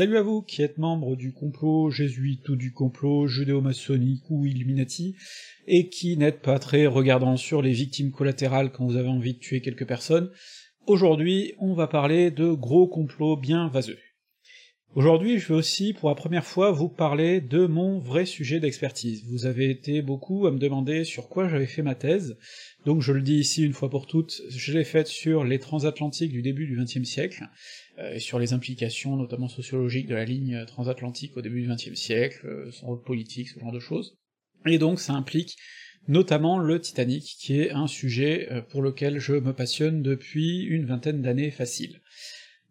Salut à vous qui êtes membre du complot jésuite ou du complot judéo-maçonnique ou Illuminati, et qui n'êtes pas très regardant sur les victimes collatérales quand vous avez envie de tuer quelques personnes, aujourd'hui on va parler de gros complots bien vaseux. Aujourd'hui, je vais aussi, pour la première fois, vous parler de mon vrai sujet d'expertise. Vous avez été beaucoup à me demander sur quoi j'avais fait ma thèse, donc je le dis ici une fois pour toutes, je l'ai faite sur les transatlantiques du début du XXe siècle, et sur les implications notamment sociologiques de la ligne transatlantique au début du XXe siècle, euh, son rôle politique, ce genre de choses. Et donc ça implique notamment le Titanic, qui est un sujet euh, pour lequel je me passionne depuis une vingtaine d'années facile.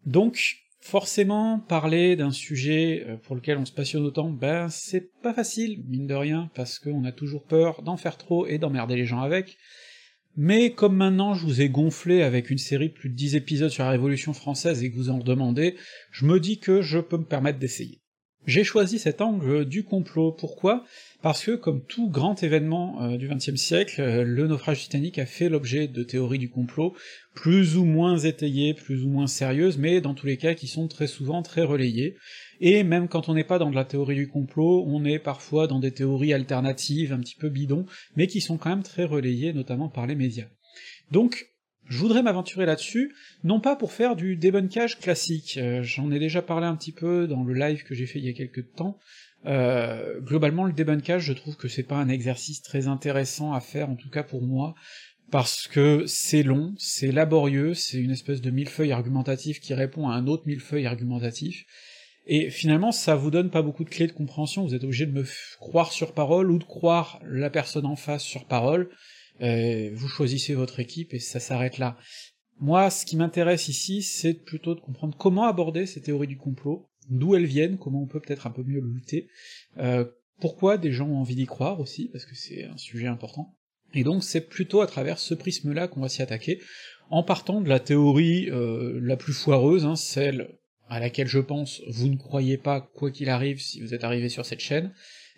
Donc, Forcément, parler d'un sujet euh, pour lequel on se passionne autant, ben c'est pas facile, mine de rien, parce qu'on a toujours peur d'en faire trop et d'emmerder les gens avec. Mais comme maintenant je vous ai gonflé avec une série de plus de 10 épisodes sur la Révolution française et que vous en redemandez, je me dis que je peux me permettre d'essayer. J'ai choisi cet angle du complot, pourquoi? Parce que, comme tout grand événement euh, du XXe siècle, euh, le naufrage titanique a fait l'objet de théories du complot, plus ou moins étayées, plus ou moins sérieuses, mais dans tous les cas qui sont très souvent très relayées, et même quand on n'est pas dans de la théorie du complot, on est parfois dans des théories alternatives, un petit peu bidons, mais qui sont quand même très relayées, notamment par les médias. Donc, je voudrais m'aventurer là-dessus, non pas pour faire du débunkage classique, euh, j'en ai déjà parlé un petit peu dans le live que j'ai fait il y a quelques temps, euh, globalement le débunkage je trouve que c'est pas un exercice très intéressant à faire, en tout cas pour moi, parce que c'est long, c'est laborieux, c'est une espèce de millefeuille argumentatif qui répond à un autre millefeuille argumentatif, et finalement ça vous donne pas beaucoup de clés de compréhension, vous êtes obligé de me croire sur parole ou de croire la personne en face sur parole, euh, vous choisissez votre équipe et ça s'arrête là. Moi, ce qui m'intéresse ici, c'est plutôt de comprendre comment aborder ces théories du complot, d'où elles viennent, comment on peut peut-être un peu mieux lutter, euh, pourquoi des gens ont envie d'y croire aussi, parce que c'est un sujet important. Et donc c'est plutôt à travers ce prisme-là qu'on va s'y attaquer, en partant de la théorie euh, la plus foireuse, hein, celle à laquelle je pense vous ne croyez pas quoi qu'il arrive si vous êtes arrivé sur cette chaîne,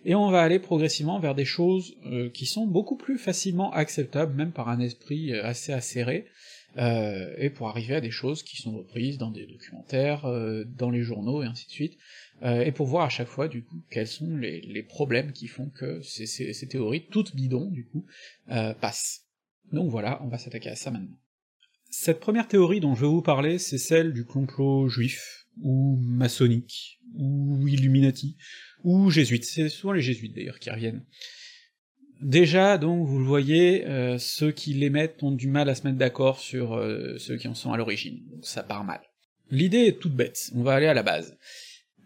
et on va aller progressivement vers des choses euh, qui sont beaucoup plus facilement acceptables, même par un esprit euh, assez acéré, euh, et pour arriver à des choses qui sont reprises dans des documentaires, dans les journaux, et ainsi de suite, et pour voir à chaque fois, du coup, quels sont les, problèmes qui font que ces, ces, théories, toutes bidons, du coup, passent. Donc voilà, on va s'attaquer à ça maintenant. Cette première théorie dont je vais vous parler, c'est celle du complot juif, ou maçonnique, ou illuminati, ou jésuites, c'est souvent les jésuites d'ailleurs qui reviennent. Déjà, donc, vous le voyez, euh, ceux qui l'émettent ont du mal à se mettre d'accord sur euh, ceux qui en sont à l'origine, donc ça part mal. L'idée est toute bête, on va aller à la base.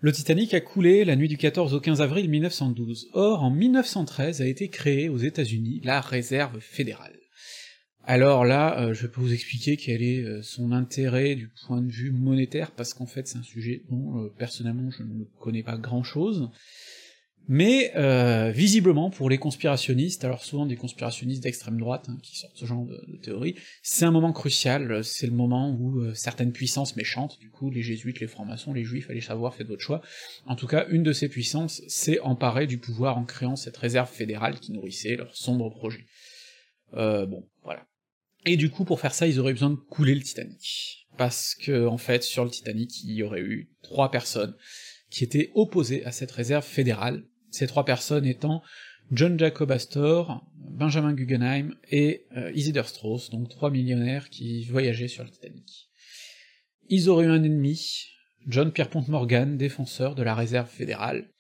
Le Titanic a coulé la nuit du 14 au 15 avril 1912, or en 1913 a été créée aux États-Unis la réserve fédérale. Alors là, euh, je peux vous expliquer quel est euh, son intérêt du point de vue monétaire, parce qu'en fait c'est un sujet dont euh, personnellement je ne connais pas grand-chose, mais visiblement pour les conspirationnistes, alors souvent des conspirationnistes d'extrême droite hein, qui sortent ce genre de, théorie, c'est un moment crucial, c'est le moment où certaines puissances méchantes, du coup les jésuites, les francs-maçons, les juifs, allez savoir, faites votre choix, en tout cas une de ces puissances s'est emparée du pouvoir en créant cette réserve fédérale qui nourrissait leur sombre projet. bon, voilà. Et du coup, pour faire ça, ils auraient besoin de couler le Titanic. Parce que, en fait, sur le Titanic, il y aurait eu trois personnes qui étaient opposées à cette réserve fédérale, ces trois personnes étant John Jacob Astor, Benjamin Guggenheim et euh, Isidore Strauss, donc trois millionnaires qui voyageaient sur le Titanic. Ils auraient eu un ennemi, John Pierpont Morgan, défenseur de la réserve fédérale,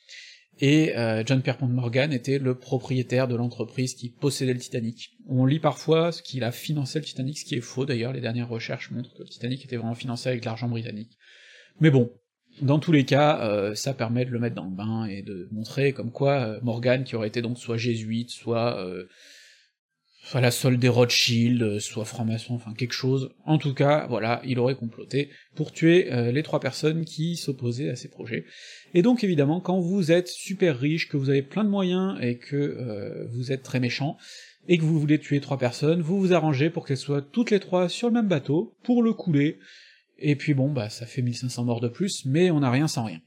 et euh, John Pierpont Morgan était le propriétaire de l'entreprise qui possédait le Titanic. On lit parfois ce qu'il a financé le Titanic, ce qui est faux d'ailleurs, les dernières recherches montrent que le Titanic était vraiment financé avec de l'argent britannique. Mais bon, dans tous les cas, euh, ça permet de le mettre dans le bain et de montrer comme quoi euh, Morgan, qui aurait été donc soit jésuite, soit soit la solde des Rothschild, euh, soit franc-maçon, enfin quelque chose. En tout cas, voilà, il aurait comploté pour tuer euh, les trois personnes qui s'opposaient à ces projets. Et donc évidemment, quand vous êtes super riche, que vous avez plein de moyens et que euh, vous êtes très méchant, et que vous voulez tuer trois personnes, vous vous arrangez pour qu'elles soient toutes les trois sur le même bateau, pour le couler, et puis bon, bah ça fait 1500 morts de plus, mais on n'a rien sans rien.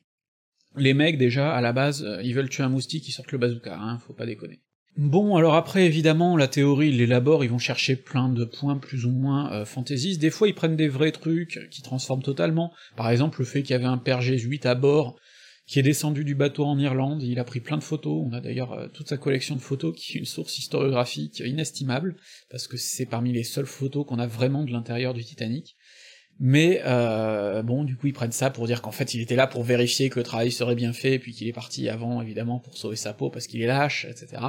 Les mecs, déjà, à la base, ils veulent tuer un moustique, ils sortent le bazooka, hein, faut pas déconner. Bon, alors après, évidemment, la théorie, ils l'élaborent, ils vont chercher plein de points plus ou moins euh, fantaisistes, des fois ils prennent des vrais trucs qui transforment totalement, par exemple le fait qu'il y avait un père jésuite à bord, qui est descendu du bateau en Irlande, il a pris plein de photos, on a d'ailleurs euh, toute sa collection de photos qui est une source historiographique inestimable, parce que c'est parmi les seules photos qu'on a vraiment de l'intérieur du Titanic, mais euh, bon, du coup, ils prennent ça pour dire qu'en fait, il était là pour vérifier que le travail serait bien fait, puis qu'il est parti avant, évidemment, pour sauver sa peau parce qu'il est lâche, etc.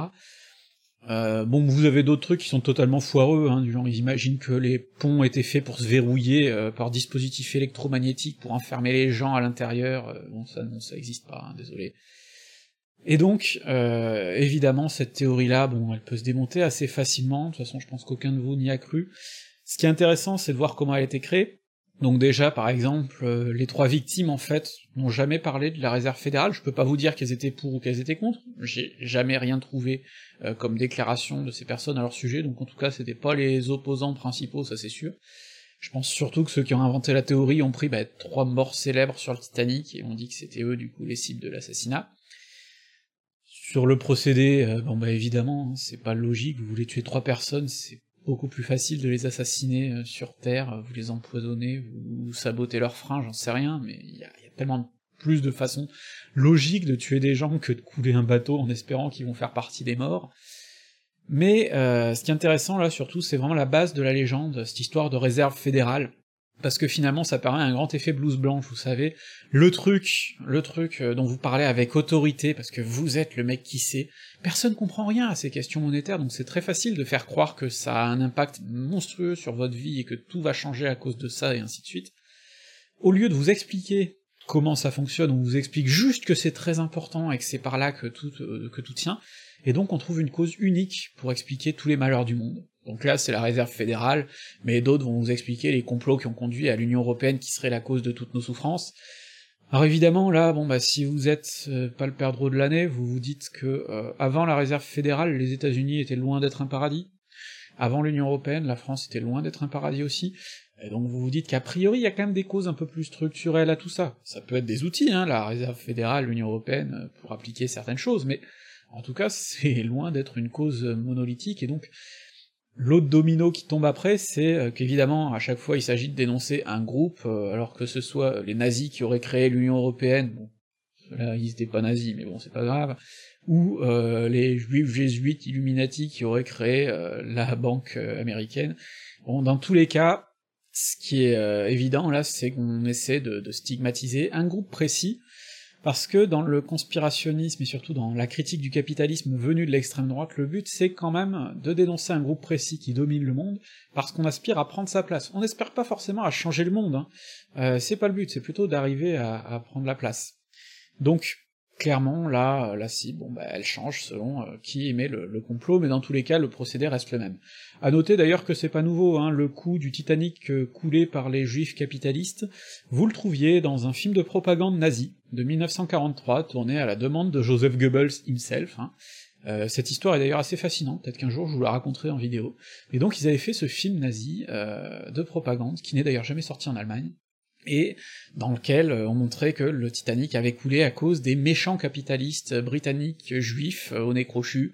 Euh, bon, vous avez d'autres trucs qui sont totalement foireux, hein, du genre ils imaginent que les ponts étaient faits pour se verrouiller euh, par dispositif électromagnétique pour enfermer les gens à l'intérieur. Euh, bon, ça non, ça existe pas, hein, désolé. Et donc, évidemment, cette théorie-là, bon, elle peut se démonter assez facilement. De toute façon, je pense qu'aucun de vous n'y a cru. Ce qui est intéressant, c'est de voir comment elle a été créée. Donc déjà, par exemple, euh, les trois victimes, en fait, n'ont jamais parlé de la réserve fédérale, je peux pas vous dire qu'elles étaient pour ou qu'elles étaient contre, j'ai jamais rien trouvé euh, comme déclaration de ces personnes à leur sujet, donc en tout cas, c'était pas les opposants principaux, ça c'est sûr. Je pense surtout que ceux qui ont inventé la théorie ont pris bah, trois morts célèbres sur le Titanic, et ont dit que c'était eux, du coup, les cibles de l'assassinat. Sur le procédé, euh, bon bah évidemment, hein, c'est pas logique, vous voulez tuer trois personnes, c'est beaucoup plus facile de les assassiner euh, sur Terre, euh, vous les empoisonnez, vous, sabotez leurs freins, j'en sais rien, mais il y, a, tellement plus de façons logiques de tuer des gens que de couler un bateau en espérant qu'ils vont faire partie des morts. Mais euh, ce qui est intéressant là surtout, c'est vraiment la base de la légende, cette histoire de réserve fédérale, parce que finalement ça paraît un grand effet blouse blanche, vous savez, le truc, le truc dont vous parlez avec autorité, parce que vous êtes le mec qui sait, personne comprend rien à ces questions monétaires, donc c'est très facile de faire croire que ça a un impact monstrueux sur votre vie et que tout va changer à cause de ça et ainsi de suite. Au lieu de vous expliquer comment ça fonctionne, on vous explique juste que c'est très important et que c'est par là que tout, euh, que tout tient, et donc on trouve une cause unique pour expliquer tous les malheurs du monde. Donc là, c'est la réserve fédérale, mais d'autres vont vous expliquer les complots qui ont conduit à l'Union Européenne qui serait la cause de toutes nos souffrances, alors évidemment, là, bon bah si vous êtes euh, pas le perdreau de l'année, vous vous dites que euh, avant la réserve fédérale, les États-Unis étaient loin d'être un paradis. Avant l'Union européenne, la France était loin d'être un paradis aussi. Et donc vous vous dites qu'a priori, il y a quand même des causes un peu plus structurelles à tout ça. Ça peut être des outils, hein, la réserve fédérale, l'Union européenne, euh, pour appliquer certaines choses, mais en tout cas, c'est loin d'être une cause monolithique, et donc L'autre domino qui tombe après, c'est euh, qu'évidemment, à chaque fois, il s'agit de dénoncer un groupe, euh, alors que ce soit les nazis qui auraient créé l'Union Européenne, bon, là, ils étaient pas nazis, mais bon, c'est pas grave, ou euh, les juifs jésuites Illuminati qui auraient créé la banque américaine. Bon, dans tous les cas, ce qui est évident, là, c'est qu'on essaie de stigmatiser un groupe précis, parce que dans le conspirationnisme et surtout dans la critique du capitalisme venu de l'extrême droite, le but c'est quand même de dénoncer un groupe précis qui domine le monde, parce qu'on aspire à prendre sa place. On n'espère pas forcément à changer le monde, hein. euh, c'est pas le but, c'est plutôt d'arriver à, à prendre la place. Donc clairement, là, la cible, bon, bah, elle change selon euh, qui émet le, complot, mais dans tous les cas, le procédé reste le même. À noter d'ailleurs que c'est pas nouveau, hein, le coup du Titanic euh, coulé par les juifs capitalistes, vous le trouviez dans un film de propagande nazi de 1943, tourné à la demande de Joseph Goebbels himself, hein. euh, cette histoire est d'ailleurs assez fascinante, peut-être qu'un jour je vous la raconterai en vidéo. Et donc ils avaient fait ce film nazi de propagande, qui n'est d'ailleurs jamais sorti en Allemagne, et dans lequel euh, on montrait que le Titanic avait coulé à cause des méchants capitalistes britanniques juifs euh, au nez crochu,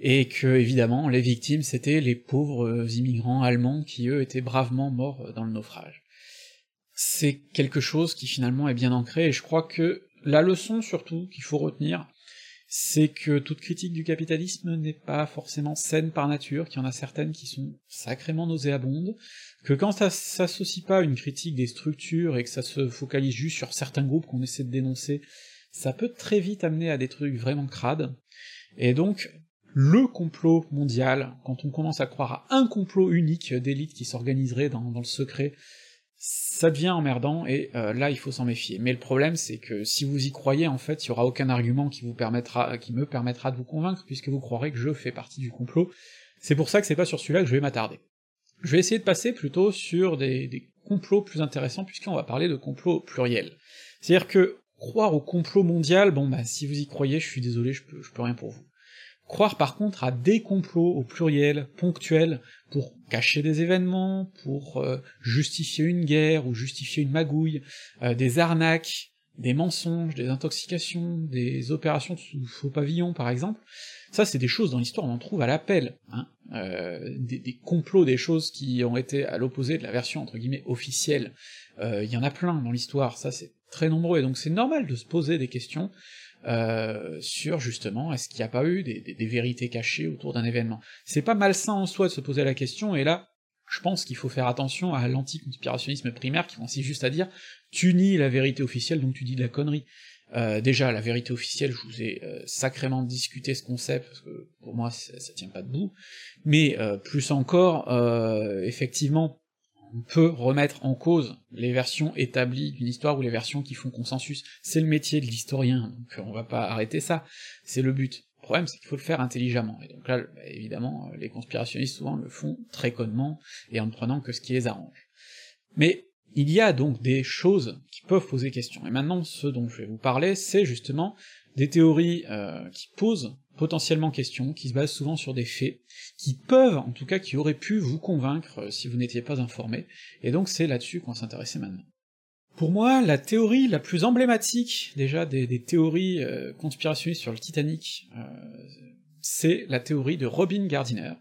et que évidemment les victimes c'était les pauvres immigrants allemands qui eux étaient bravement morts dans le naufrage. C'est quelque chose qui finalement est bien ancré, et je crois que la leçon surtout qu'il faut retenir, c'est que toute critique du capitalisme n'est pas forcément saine par nature, qu'il y en a certaines qui sont sacrément nauséabondes, que quand ça s'associe pas à une critique des structures et que ça se focalise juste sur certains groupes qu'on essaie de dénoncer, ça peut très vite amener à des trucs vraiment crades, et donc le complot mondial, quand on commence à croire à un complot unique d'élite qui s'organiserait dans, le secret, ça devient emmerdant, et euh, là il faut s'en méfier. Mais le problème c'est que si vous y croyez, en fait, il y aura aucun argument qui vous permettra, qui me permettra de vous convaincre, puisque vous croirez que je fais partie du complot. C'est pour ça que c'est pas sur celui-là que je vais m'attarder. Je vais essayer de passer plutôt sur des, complots plus intéressants, puisqu'on va parler de complots pluriels. C'est-à-dire que croire au complot mondial, bon bah si vous y croyez, je suis désolé, je peux, je peux rien pour vous. Croire par contre à des complots au pluriel, ponctuels, pour cacher des événements, pour euh, justifier une guerre ou justifier une magouille, euh, des arnaques, des mensonges, des intoxications, des opérations sous faux pavillon par exemple, ça c'est des choses dans l'histoire on en trouve à l'appel, hein, euh, des, complots, des choses qui ont été à l'opposé de la version entre guillemets officielle, il euh, y en a plein dans l'histoire, ça c'est très nombreux, et donc c'est normal de se poser des questions euh, sur justement est-ce qu'il n'y a pas eu des, des, des vérités cachées autour d'un événement? C'est pas malsain en soi de se poser la question, et là, je pense qu'il faut faire attention à l'anticonspirationnisme primaire qui consiste juste à dire tu nies la vérité officielle donc tu dis de la connerie. Euh, déjà, la vérité officielle, je vous ai euh, sacrément discuté ce concept, parce que pour moi ça, ça tient pas debout, mais euh, plus encore, euh, effectivement, peut remettre en cause les versions établies d'une histoire ou les versions qui font consensus. C'est le métier de l'historien, donc on va pas arrêter ça, c'est le but. Le problème, c'est qu'il faut le faire intelligemment, et donc là, bah, évidemment, les conspirationnistes souvent le font très connement, et en ne prenant que ce qui les arrange. Mais il y a donc des choses qui peuvent poser question, et maintenant, ce dont je vais vous parler, c'est justement des théories euh, qui posent potentiellement question, qui se basent souvent sur des faits, qui peuvent, en tout cas, qui auraient pu vous convaincre euh, si vous n'étiez pas informé, et donc c'est là-dessus qu'on va s'intéresser maintenant. Pour moi, la théorie la plus emblématique, déjà, des, théories euh, conspirationnistes sur le Titanic, c'est la théorie de Robin Gardiner,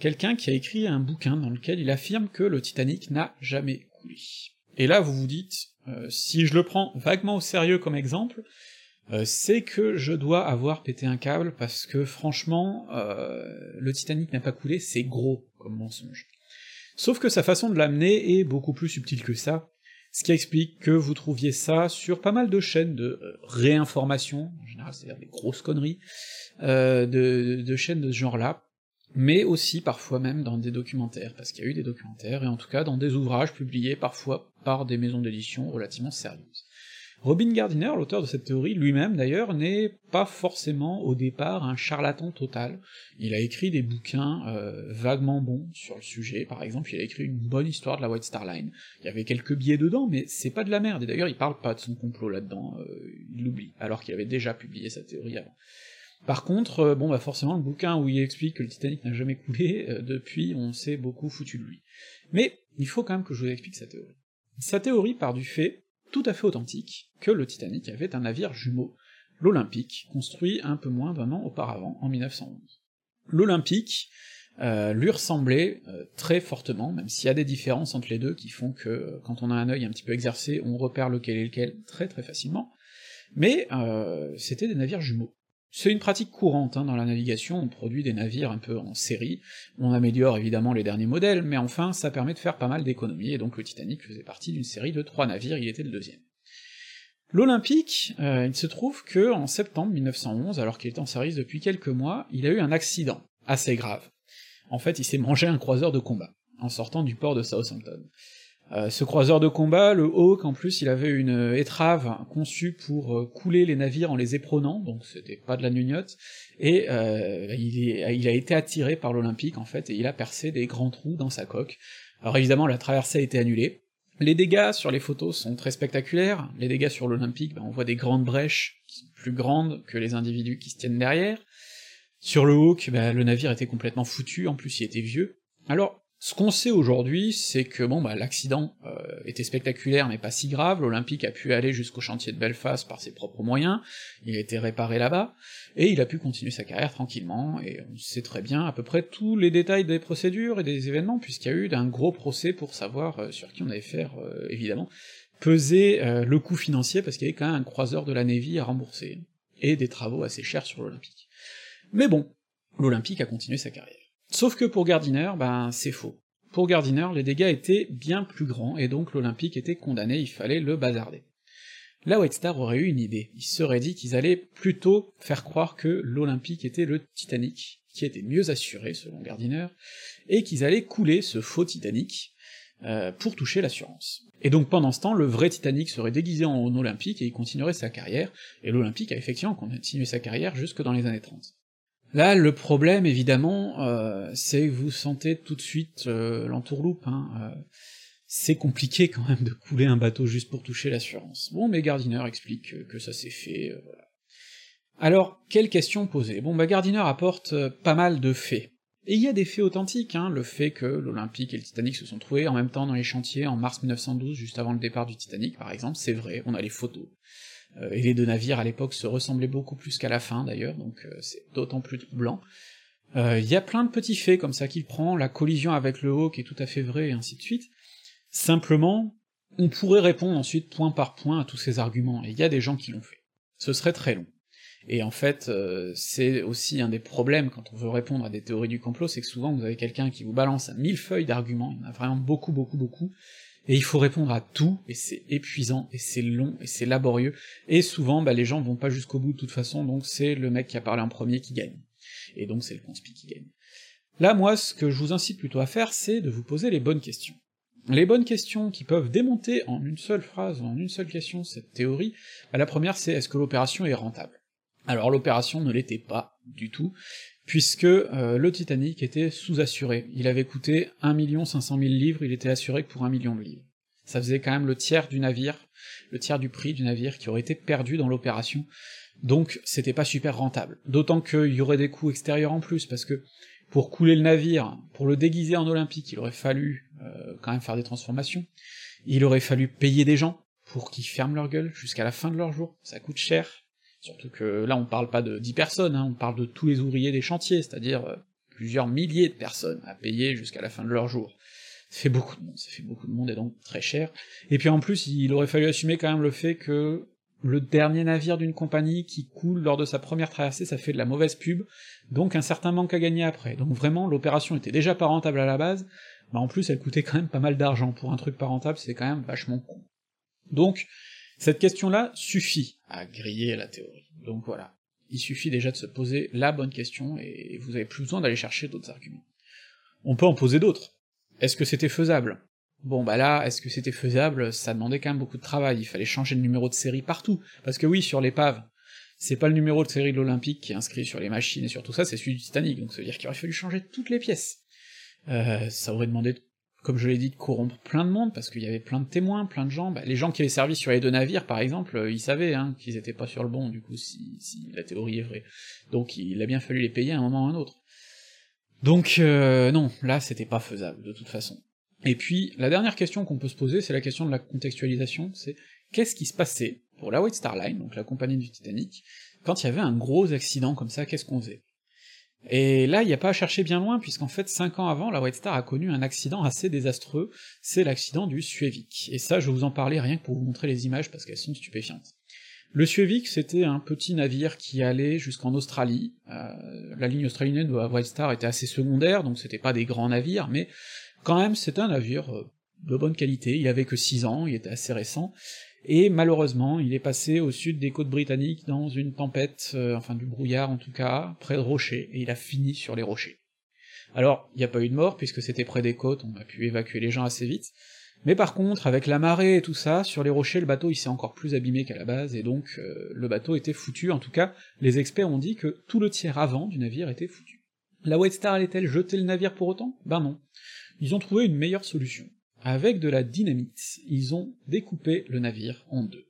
quelqu'un qui a écrit un bouquin dans lequel il affirme que le Titanic n'a jamais coulé. Et là, vous vous dites, si je le prends vaguement au sérieux comme exemple, euh, c'est que je dois avoir pété un câble, parce que franchement, euh, le Titanic n'a pas coulé, c'est gros comme mensonge. Sauf que sa façon de l'amener est beaucoup plus subtile que ça, ce qui explique que vous trouviez ça sur pas mal de chaînes de euh, réinformation, en général c'est-à-dire des grosses conneries, euh, de, de, chaînes de ce genre-là, mais aussi parfois même dans des documentaires, parce qu'il y a eu des documentaires, et en tout cas dans des ouvrages publiés parfois par des maisons d'édition relativement sérieuses. Robin Gardiner, l'auteur de cette théorie, lui-même d'ailleurs, n'est pas forcément au départ un charlatan total. Il a écrit des bouquins euh, vaguement bons sur le sujet, par exemple il a écrit une bonne histoire de la White Star Line. Il y avait quelques biais dedans, mais c'est pas de la merde, et d'ailleurs il parle pas de son complot là-dedans, euh, il l'oublie, alors qu'il avait déjà publié sa théorie avant. Par contre, euh, bon bah forcément le bouquin où il explique que le Titanic n'a jamais coulé, depuis on s'est beaucoup foutu de lui. Mais il faut quand même que je vous explique sa théorie. Sa théorie part du fait tout à fait authentique que le Titanic avait un navire jumeau, l'Olympique, construit un peu moins d'un an auparavant, en 1911. L'Olympique euh, lui ressemblait euh, très fortement, même s'il y a des différences entre les deux qui font que euh, quand on a un œil un petit peu exercé, on repère lequel est lequel très très facilement, mais c'était des navires jumeaux. C'est une pratique courante hein, dans la navigation, on produit des navires un peu en série, on améliore évidemment les derniers modèles, mais enfin ça permet de faire pas mal d'économies, et donc le Titanic faisait partie d'une série de trois navires, il était le deuxième. L'Olympique, euh, il se trouve que en septembre 1911, alors qu'il était en service depuis quelques mois, il a eu un accident assez grave. En fait, il s'est mangé un croiseur de combat en sortant du port de Southampton. Euh, ce croiseur de combat, le Hawk, en plus, il avait une étrave conçue pour euh, couler les navires en les éperonant, donc c'était pas de la gnognotte, et euh, il, a été attiré par l'Olympique, en fait, et il a percé des grands trous dans sa coque. Alors évidemment, la traversée a été annulée. Les dégâts sur les photos sont très spectaculaires, les dégâts sur l'Olympique, ben, on voit des grandes brèches plus grandes que les individus qui se tiennent derrière. Sur le Hawk, ben, le navire était complètement foutu, en plus il était vieux. Alors, ce qu'on sait aujourd'hui, c'est que bon bah l'accident euh, était spectaculaire mais pas si grave, l'Olympique a pu aller jusqu'au chantier de Belfast par ses propres moyens, il a été réparé là-bas, et il a pu continuer sa carrière tranquillement, et on sait très bien à peu près tous les détails des procédures et des événements, puisqu'il y a eu un gros procès pour savoir euh, sur qui on allait faire, euh, évidemment, peser le coût financier, parce qu'il y avait quand même un croiseur de la Navy à rembourser, et des travaux assez chers sur l'Olympique. Mais bon, l'Olympique a continué sa carrière. Sauf que pour Gardiner, ben c'est faux. Pour Gardiner, les dégâts étaient bien plus grands, et donc l'Olympique était condamné, il fallait le bazarder. La White Star aurait eu une idée, ils se seraient dit qu'ils allaient plutôt faire croire que l'Olympique était le Titanic, qui était mieux assuré selon Gardiner, et qu'ils allaient couler ce faux Titanic euh, pour toucher l'assurance. Et donc pendant ce temps, le vrai Titanic serait déguisé en Olympique et il continuerait sa carrière, et l'Olympique a effectivement continué sa carrière jusque dans les années 30. Là, le problème, évidemment, euh, c'est que vous sentez tout de suite euh, l'entourloupe. Hein, euh, c'est compliqué quand même de couler un bateau juste pour toucher l'assurance. Bon, mais Gardiner explique que ça s'est fait, euh, voilà. Alors, quelle question poser? Bon, bah Gardiner apporte euh, pas mal de faits, Et il y a des faits authentiques, hein, le fait que l'Olympique et le Titanic se sont trouvés en même temps dans les chantiers en mars 1912, juste avant le départ du Titanic par exemple, c'est vrai, on a les photos. Euh, et les deux navires à l'époque se ressemblaient beaucoup plus qu'à la fin d'ailleurs, donc euh, c'est d'autant plus troublant. Euh, il y a plein de petits faits comme ça qu'il prend, la collision avec le Hawk est tout à fait vraie, et ainsi de suite. Simplement, on pourrait répondre ensuite point par point à tous ces arguments, et il y a des gens qui l'ont fait. Ce serait très long. Et en fait, c'est aussi un des problèmes quand on veut répondre à des théories du complot, c'est que souvent vous avez quelqu'un qui vous balance mille feuilles d'arguments, il y en a vraiment beaucoup, beaucoup, beaucoup, et il faut répondre à tout, et c'est épuisant, et c'est long, et c'est laborieux, et souvent, bah, les gens vont pas jusqu'au bout de toute façon, donc c'est le mec qui a parlé en premier qui gagne. Et donc c'est le conspi qui gagne. Là, moi, ce que je vous incite plutôt à faire, c'est de vous poser les bonnes questions. Les bonnes questions qui peuvent démonter en une seule phrase, en une seule question, cette théorie, bah, la première c'est est-ce que l'opération est rentable? Alors l'opération ne l'était pas du tout, puisque euh, le Titanic était sous-assuré. Il avait coûté 1 500 000 livres, il était assuré pour un million de livres. Ça faisait quand même le tiers du navire, le tiers du prix du navire qui aurait été perdu dans l'opération, donc c'était pas super rentable. D'autant qu'il y aurait des coûts extérieurs en plus, parce que pour couler le navire, pour le déguiser en olympique, il aurait fallu euh, quand même faire des transformations, il aurait fallu payer des gens pour qu'ils ferment leur gueule jusqu'à la fin de leur jour, ça coûte cher, Surtout que là, on parle pas de 10 personnes, hein, on parle de tous les ouvriers des chantiers, c'est-à-dire euh, plusieurs milliers de personnes à payer jusqu'à la fin de leur jour. Ça fait beaucoup de monde, ça fait beaucoup de monde et donc très cher. Et puis en plus, il aurait fallu assumer quand même le fait que le dernier navire d'une compagnie qui coule lors de sa première traversée, ça fait de la mauvaise pub, donc un certain manque à gagner après. Donc vraiment, l'opération était déjà pas rentable à la base, mais en plus elle coûtait quand même pas mal d'argent. Pour un truc pas rentable, c'est quand même vachement con. Donc, cette question-là suffit à griller la théorie. Donc voilà. Il suffit déjà de se poser la bonne question et vous avez plus besoin d'aller chercher d'autres arguments. On peut en poser d'autres. Est-ce que c'était faisable? Bon bah là, est-ce que c'était faisable? Ça demandait quand même beaucoup de travail, il fallait changer le numéro de série partout, parce que oui, sur l'épave, c'est pas le numéro de série de l'Olympique qui est inscrit sur les machines et sur tout ça, c'est celui du Titanic, donc ça veut dire qu'il aurait fallu changer toutes les pièces. Euh, ça aurait demandé comme je l'ai dit, de corrompre plein de monde, parce qu'il y avait plein de témoins, plein de gens. Bah, les gens qui avaient servi sur les deux navires, par exemple, euh, ils savaient hein, qu'ils étaient pas sur le bon, du coup, si, la théorie est vraie. Donc il a bien fallu les payer à un moment ou à un autre. Donc euh, non, là c'était pas faisable, de toute façon. Et puis, la dernière question qu'on peut se poser, c'est la question de la contextualisation, c'est qu'est-ce qui se passait pour la White Star Line, donc la compagnie du Titanic, quand il y avait un gros accident comme ça, qu'est-ce qu'on faisait? Et là, il n'y a pas à chercher bien loin, puisqu'en fait, cinq ans avant, la White Star a connu un accident assez désastreux, c'est l'accident du Suevik. Et ça, je vais vous en parler rien que pour vous montrer les images, parce qu'elles sont stupéfiantes. Le Suevik, c'était un petit navire qui allait jusqu'en Australie. Euh, la ligne australienne de la White Star était assez secondaire, donc c'était pas des grands navires, mais quand même, c'était un navire euh, de bonne qualité, il avait que 6 ans, il était assez récent, et malheureusement, il est passé au sud des côtes britanniques dans une tempête, euh, enfin du brouillard en tout cas, près de rochers, et il a fini sur les rochers. Alors, il n'y a pas eu de mort, puisque c'était près des côtes, on a pu évacuer les gens assez vite, mais par contre, avec la marée et tout ça, sur les rochers, le bateau il s'est encore plus abîmé qu'à la base, et donc euh, le bateau était foutu, en tout cas, les experts ont dit que tout le tiers avant du navire était foutu. La White Star allait-elle jeter le navire pour autant? Ben non. Ils ont trouvé une meilleure solution. Avec de la dynamite, ils ont découpé le navire en deux.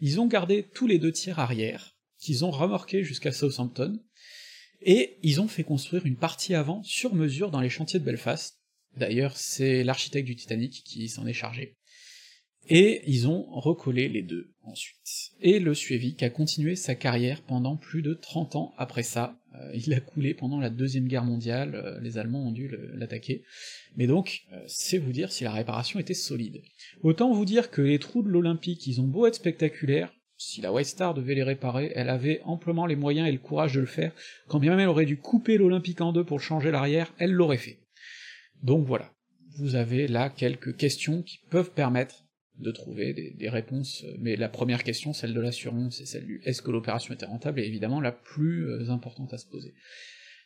Ils ont gardé tous les deux tiers arrière, qu'ils ont remorqués jusqu'à Southampton, et ils ont fait construire une partie avant sur mesure dans les chantiers de Belfast. D'ailleurs, c'est l'architecte du Titanic qui s'en est chargé. Et ils ont recollé les deux ensuite. Et le Suevik a continué sa carrière pendant plus de 30 ans après ça. Euh, il a coulé pendant la Deuxième Guerre mondiale, euh, les Allemands ont dû l'attaquer. Mais donc, euh, c'est vous dire si la réparation était solide. Autant vous dire que les trous de l'Olympique, ils ont beau être spectaculaires, si la White Star devait les réparer, elle avait amplement les moyens et le courage de le faire, quand bien même elle aurait dû couper l'Olympique en deux pour changer l'arrière, elle l'aurait fait. Donc voilà, vous avez là quelques questions qui peuvent permettre de trouver des, réponses, mais la première question, celle de l'assurance, et celle du est-ce que l'opération était rentable, est évidemment la plus euh, importante à se poser.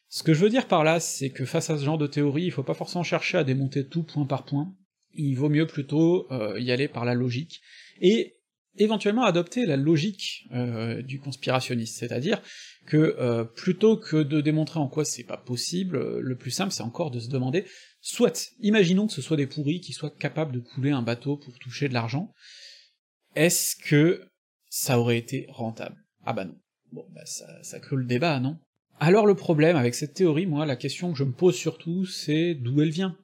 Ce que je veux dire par là, c'est que face à ce genre de théorie, il faut pas forcément chercher à démonter tout point par point, il vaut mieux plutôt euh, y aller par la logique, et éventuellement adopter la logique euh, du conspirationniste, c'est-à-dire que plutôt que de démontrer en quoi c'est pas possible, le plus simple c'est encore de se demander Soit, imaginons que ce soit des pourris qui soient capables de couler un bateau pour toucher de l'argent, est-ce que ça aurait été rentable? Ah bah non. Bon, bah ça, ça le débat, non? Alors le problème avec cette théorie, moi, la question que je me pose surtout, c'est d'où elle vient?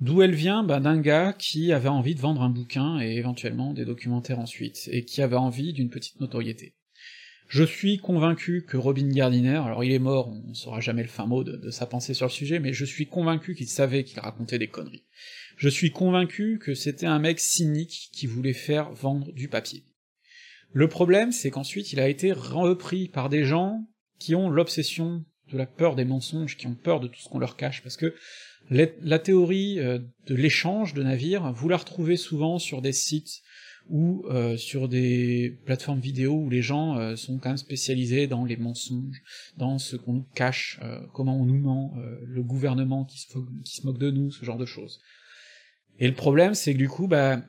D'où elle vient? Ben, D'un gars qui avait envie de vendre un bouquin et éventuellement des documentaires ensuite, et qui avait envie d'une petite notoriété. Je suis convaincu que Robin Gardiner, alors il est mort, on saura jamais le fin mot de, sa pensée sur le sujet, mais je suis convaincu qu'il savait qu'il racontait des conneries. Je suis convaincu que c'était un mec cynique qui voulait faire vendre du papier. Le problème, c'est qu'ensuite il a été repris par des gens qui ont l'obsession de la peur des mensonges, qui ont peur de tout ce qu'on leur cache, parce que la théorie euh, de l'échange de navires, vous la retrouvez souvent sur des sites ou euh, sur des plateformes vidéo où les gens euh, sont quand même spécialisés dans les mensonges, dans ce qu'on nous cache, comment on nous ment, le gouvernement qui se, qui se, moque de nous, ce genre de choses. Et le problème, c'est que du coup, bah,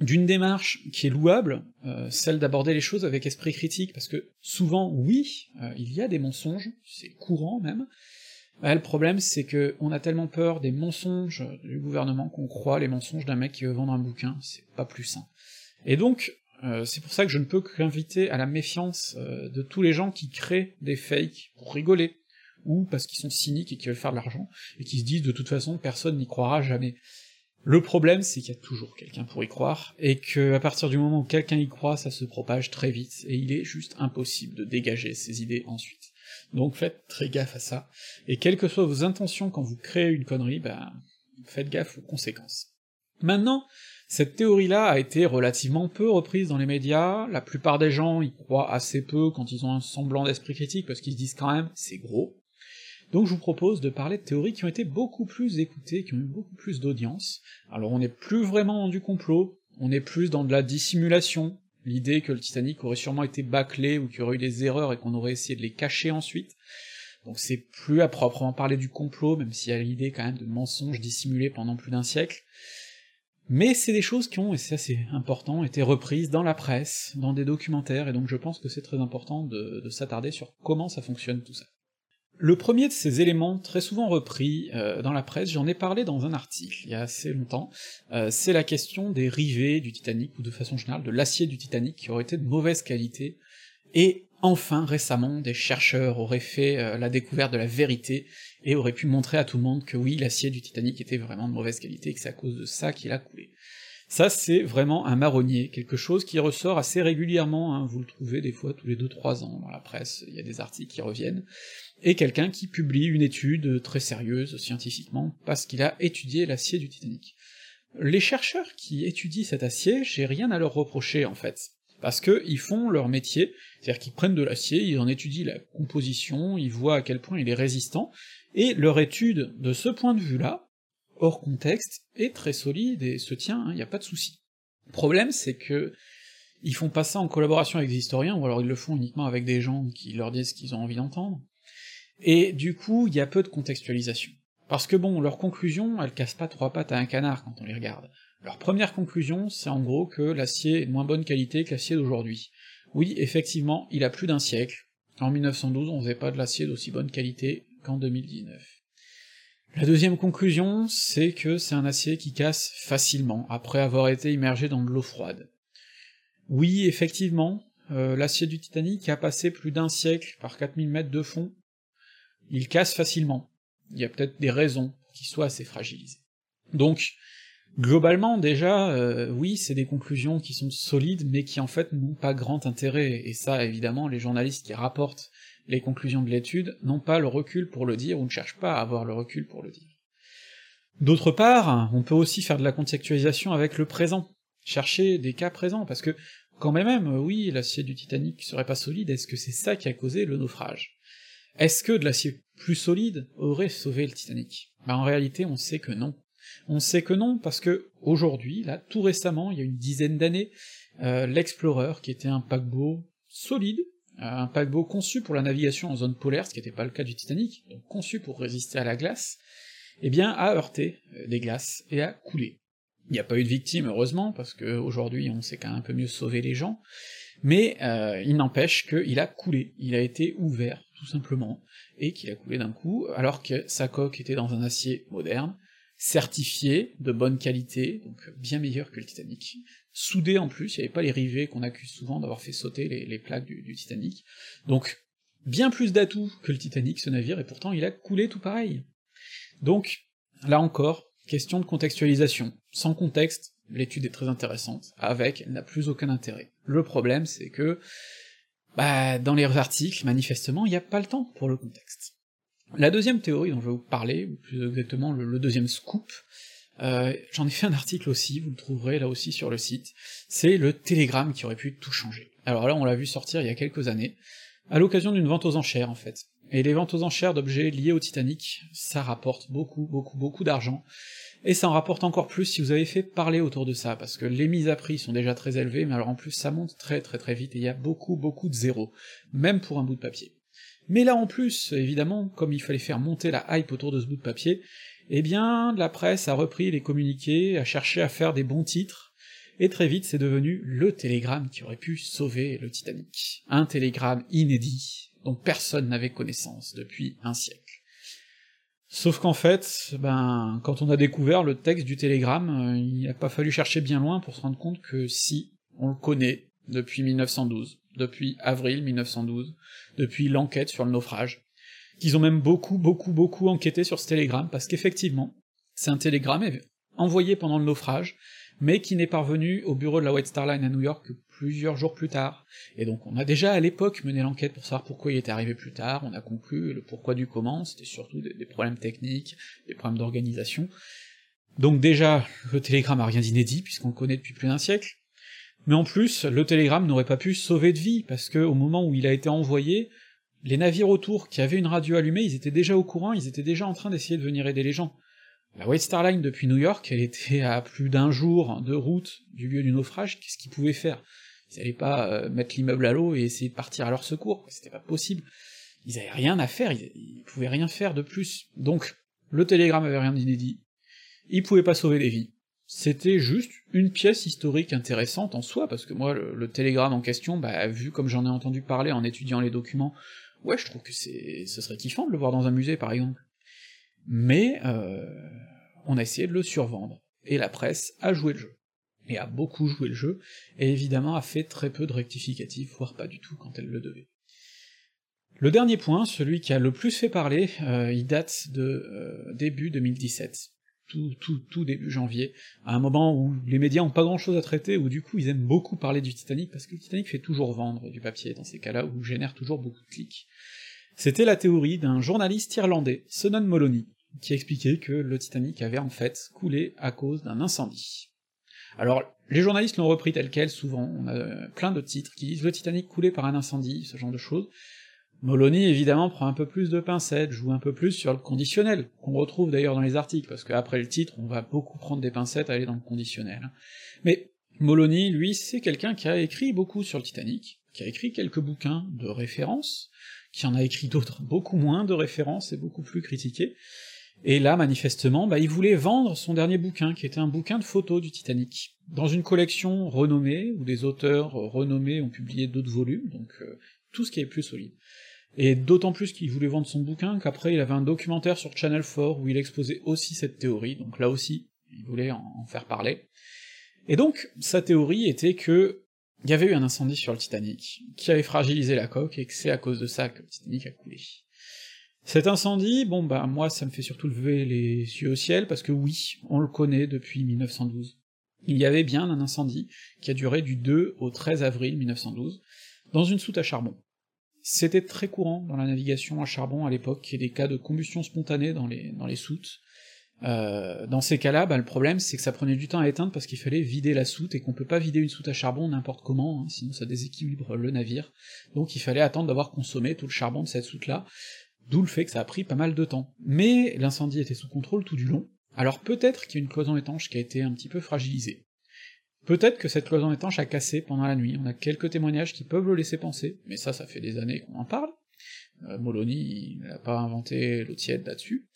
d'une démarche qui est louable, celle d'aborder les choses avec esprit critique, parce que souvent, oui, il y a des mensonges, c'est courant même, le problème, c'est que on a tellement peur des mensonges du gouvernement qu'on croit les mensonges d'un mec qui veut vendre un bouquin, c'est pas plus sain. Et donc, euh, c'est pour ça que je ne peux qu'inviter à la méfiance euh, de tous les gens qui créent des fakes pour rigoler, ou parce qu'ils sont cyniques et qu'ils veulent faire de l'argent, et qui se disent de toute façon personne n'y croira jamais. Le problème, c'est qu'il y a toujours quelqu'un pour y croire, et que à partir du moment où quelqu'un y croit, ça se propage très vite, et il est juste impossible de dégager ses idées ensuite. Donc faites très gaffe à ça, et quelles que soient vos intentions quand vous créez une connerie, ben, faites gaffe aux conséquences. Maintenant, cette théorie-là a été relativement peu reprise dans les médias, la plupart des gens y croient assez peu quand ils ont un semblant d'esprit critique, parce qu'ils se disent quand même c'est gros. Donc je vous propose de parler de théories qui ont été beaucoup plus écoutées, qui ont eu beaucoup plus d'audience. Alors on n'est plus vraiment dans du complot, on est plus dans de la dissimulation, l'idée que le Titanic aurait sûrement été bâclé ou qu'il y aurait eu des erreurs et qu'on aurait essayé de les cacher ensuite. Donc c'est plus à proprement parler du complot, même s'il y a l'idée quand même de mensonges dissimulés pendant plus d'un siècle. Mais c'est des choses qui ont, et c'est assez important, été reprises dans la presse, dans des documentaires, et donc je pense que c'est très important de s'attarder sur comment ça fonctionne tout ça. Le premier de ces éléments, très souvent repris euh, dans la presse, j'en ai parlé dans un article il y a assez longtemps, euh, c'est la question des rivets du Titanic, ou de façon générale de l'acier du Titanic qui aurait été de mauvaise qualité, et enfin récemment des chercheurs auraient fait euh, la découverte de la vérité, et auraient pu montrer à tout le monde que oui, l'acier du Titanic était vraiment de mauvaise qualité, et que c'est à cause de ça qu'il a coulé. Ça, c'est vraiment un marronnier, quelque chose qui ressort assez régulièrement, hein, vous le trouvez des fois tous les deux trois ans dans la presse, il y a des articles qui reviennent, et quelqu'un qui publie une étude très sérieuse scientifiquement, parce qu'il a étudié l'acier du Titanic. Les chercheurs qui étudient cet acier, j'ai rien à leur reprocher en fait, parce que ils font leur métier, c'est-à-dire qu'ils prennent de l'acier, ils en étudient la composition, ils voient à quel point il est résistant, et leur étude de ce point de vue-là, hors contexte, est très solide et se tient, il hein, n'y a pas de souci. Le problème, c'est que ils font pas ça en collaboration avec des historiens, ou alors ils le font uniquement avec des gens qui leur disent ce qu'ils ont envie d'entendre, et du coup, il y a peu de contextualisation. Parce que bon, leur conclusion, elle casse pas trois pattes à un canard quand on les regarde. Leur première conclusion, c'est en gros que l'acier est de moins bonne qualité que l'acier d'aujourd'hui. Oui, effectivement, il a plus d'un siècle. En 1912, on faisait pas de l'acier d'aussi bonne qualité qu'en 2019. La deuxième conclusion, c'est que c'est un acier qui casse facilement, après avoir été immergé dans de l'eau froide. Oui, effectivement, euh, l'acier du Titanic a passé plus d'un siècle par 4000 mètres de fond, il casse facilement. Il y a peut-être des raisons qu'il soit assez fragilisé. Donc, globalement, déjà, euh, oui, c'est des conclusions qui sont solides, mais qui en fait n'ont pas grand intérêt, et ça, évidemment, les journalistes qui rapportent les conclusions de l'étude n'ont pas le recul pour le dire, ou ne cherchent pas à avoir le recul pour le dire. D'autre part, on peut aussi faire de la contextualisation avec le présent, chercher des cas présents, parce que, quand même, oui, l'acier du Titanic serait pas solide, est-ce que c'est ça qui a causé le naufrage? Est-ce que de l'acier plus solide aurait sauvé le Titanic? Ben en réalité, on sait que non. On sait que non parce que aujourd'hui, là, tout récemment, il y a une dizaine d'années, euh, l'Explorer, qui était un paquebot solide, un paquebot conçu pour la navigation en zone polaire, ce qui n'était pas le cas du Titanic, conçu pour résister à la glace, eh bien a heurté euh, les glaces et a coulé. Il n'y a pas eu de victime, heureusement, parce que aujourd'hui on sait quand même un peu mieux sauver les gens, mais euh, il n'empêche qu'il a coulé, il a été ouvert, tout simplement, et qu'il a coulé d'un coup, alors que sa coque était dans un acier moderne, certifié, de bonne qualité, donc bien meilleur que le Titanic, soudé en plus, il n'y avait pas les rivets qu'on accuse souvent d'avoir fait sauter les, plaques du, Titanic, donc bien plus d'atouts que le Titanic, ce navire, et pourtant il a coulé tout pareil. Donc, là encore, question de contextualisation. Sans contexte, l'étude est très intéressante, avec, elle n'a plus aucun intérêt. Le problème, c'est que, bah, dans les articles, manifestement, il n'y a pas le temps pour le contexte. La deuxième théorie dont je vais vous parler, ou plus exactement le, deuxième scoop, euh, j'en ai fait un article aussi, vous le trouverez là aussi sur le site, c'est le télégramme qui aurait pu tout changer. Alors là, on l'a vu sortir il y a quelques années, à l'occasion d'une vente aux enchères en fait. Et les ventes aux enchères d'objets liés au Titanic, ça rapporte beaucoup, beaucoup, beaucoup d'argent, et ça en rapporte encore plus si vous avez fait parler autour de ça, parce que les mises à prix sont déjà très élevées, mais alors en plus ça monte très très très vite, et il y a beaucoup beaucoup de zéros, même pour un bout de papier. Mais là en plus, évidemment, comme il fallait faire monter la hype autour de ce bout de papier, eh bien la presse a repris les communiqués, a cherché à faire des bons titres, et très vite c'est devenu le télégramme qui aurait pu sauver le Titanic. Un télégramme inédit, dont personne n'avait connaissance depuis un siècle. Sauf qu'en fait, ben, quand on a découvert le texte du télégramme, euh, il n'a pas fallu chercher bien loin pour se rendre compte que si, on le connaît depuis 1912, depuis avril 1912, depuis l'enquête sur le naufrage, qu'ils ont même beaucoup, beaucoup, beaucoup enquêté sur ce télégramme, parce qu'effectivement, c'est un télégramme envoyé pendant le naufrage, mais qui n'est parvenu au bureau de la White Star Line à New York que plusieurs jours plus tard. Et donc on a déjà à l'époque mené l'enquête pour savoir pourquoi il était arrivé plus tard, on a conclu le pourquoi du comment, c'était surtout des, problèmes techniques, des problèmes d'organisation. Donc déjà, le télégramme a rien d'inédit, puisqu'on le connaît depuis plus d'un siècle, mais en plus, le télégramme n'aurait pas pu sauver de vie, parce que au moment où il a été envoyé, les navires autour qui avaient une radio allumée, ils étaient déjà au courant, ils étaient déjà en train d'essayer de venir aider les gens. La White Star Line depuis New York, elle était à plus d'un jour de route du lieu du naufrage, qu'est-ce qu'ils pouvaient faire? Ils allaient pas euh, mettre l'immeuble à l'eau et essayer de partir à leur secours, c'était pas possible. Ils avaient rien à faire, ils, pouvaient rien faire de plus. Donc, le télégramme avait rien d'inédit, ils pouvaient pas sauver des vies. C'était juste une pièce historique intéressante en soi, parce que moi, le, télégramme en question, bah, vu comme j'en ai entendu parler en étudiant les documents, ouais, je trouve que c'est, ce serait kiffant de le voir dans un musée, par exemple. Mais euh, on a essayé de le survendre, et la presse a joué le jeu, et a beaucoup joué le jeu, et évidemment a fait très peu de rectificatifs, voire pas du tout quand elle le devait. Le dernier point, celui qui a le plus fait parler, euh, il date de euh, début 2017, tout, tout, début janvier, à un moment où les médias ont pas grand chose à traiter, où du coup ils aiment beaucoup parler du Titanic, parce que le Titanic fait toujours vendre du papier dans ces cas-là, où génère toujours beaucoup de clics. C'était la théorie d'un journaliste irlandais, Sonon Moloney, qui expliquait que le Titanic avait en fait coulé à cause d'un incendie. Alors, les journalistes l'ont repris tel quel, souvent, on a plein de titres qui disent le Titanic coulé par un incendie, ce genre de choses. Moloney, évidemment, prend un peu plus de pincettes, joue un peu plus sur le conditionnel, qu'on retrouve d'ailleurs dans les articles, parce qu'après le titre, on va beaucoup prendre des pincettes à aller dans le conditionnel. Mais Moloney, lui, c'est quelqu'un qui a écrit beaucoup sur le Titanic, qui a écrit quelques bouquins de référence, qui en a écrit d'autres beaucoup moins de référence et beaucoup plus critiqués, et là, manifestement, bah, il voulait vendre son dernier bouquin, qui était un bouquin de photos du Titanic, dans une collection renommée, où des auteurs renommés ont publié d'autres volumes, donc euh, tout ce qui est plus solide. Et d'autant plus qu'il voulait vendre son bouquin qu'après il avait un documentaire sur Channel 4 où il exposait aussi cette théorie, donc là aussi, il voulait en faire parler. Et donc, sa théorie était que il y avait eu un incendie sur le Titanic, qui avait fragilisé la coque, et que c'est à cause de ça que le Titanic a coulé. Cet incendie, bon bah moi ça me fait surtout lever les yeux au ciel, parce que oui, on le connaît depuis 1912. Il y avait bien un incendie qui a duré du 2 au 13 avril 1912, dans une soute à charbon. C'était très courant dans la navigation à charbon à l'époque, qu'il y ait des cas de combustion spontanée dans les, dans les soutes. Euh, dans ces cas-là, bah, le problème c'est que ça prenait du temps à éteindre parce qu'il fallait vider la soute, et qu'on peut pas vider une soute à charbon n'importe comment, hein, sinon ça déséquilibre le navire. Donc il fallait attendre d'avoir consommé tout le charbon de cette soute-là, d'où le fait que ça a pris pas mal de temps. Mais l'incendie était sous contrôle tout du long, alors peut-être qu'il y a une cloison étanche qui a été un petit peu fragilisée. Peut-être que cette cloison étanche a cassé pendant la nuit, on a quelques témoignages qui peuvent le laisser penser, mais ça, ça fait des années qu'on en parle. Euh, n'a pas inventé l'eau tiède là-dessus.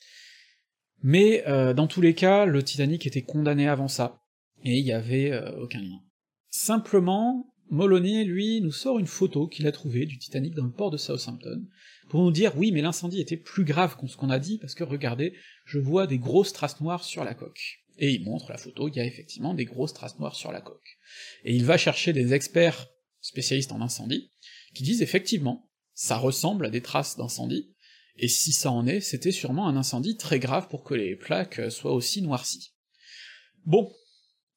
Mais euh, dans tous les cas, le Titanic était condamné avant ça, et il y avait euh, aucun lien. Simplement, Moloney, lui, nous sort une photo qu'il a trouvée du Titanic dans le port de Southampton, pour nous dire oui, mais l'incendie était plus grave que ce qu'on a dit, parce que regardez, je vois des grosses traces noires sur la coque. Et il montre la photo, il y a effectivement des grosses traces noires sur la coque. Et il va chercher des experts spécialistes en incendie, qui disent effectivement, ça ressemble à des traces d'incendie, et si ça en est, c'était sûrement un incendie très grave pour que les plaques soient aussi noircies. Bon,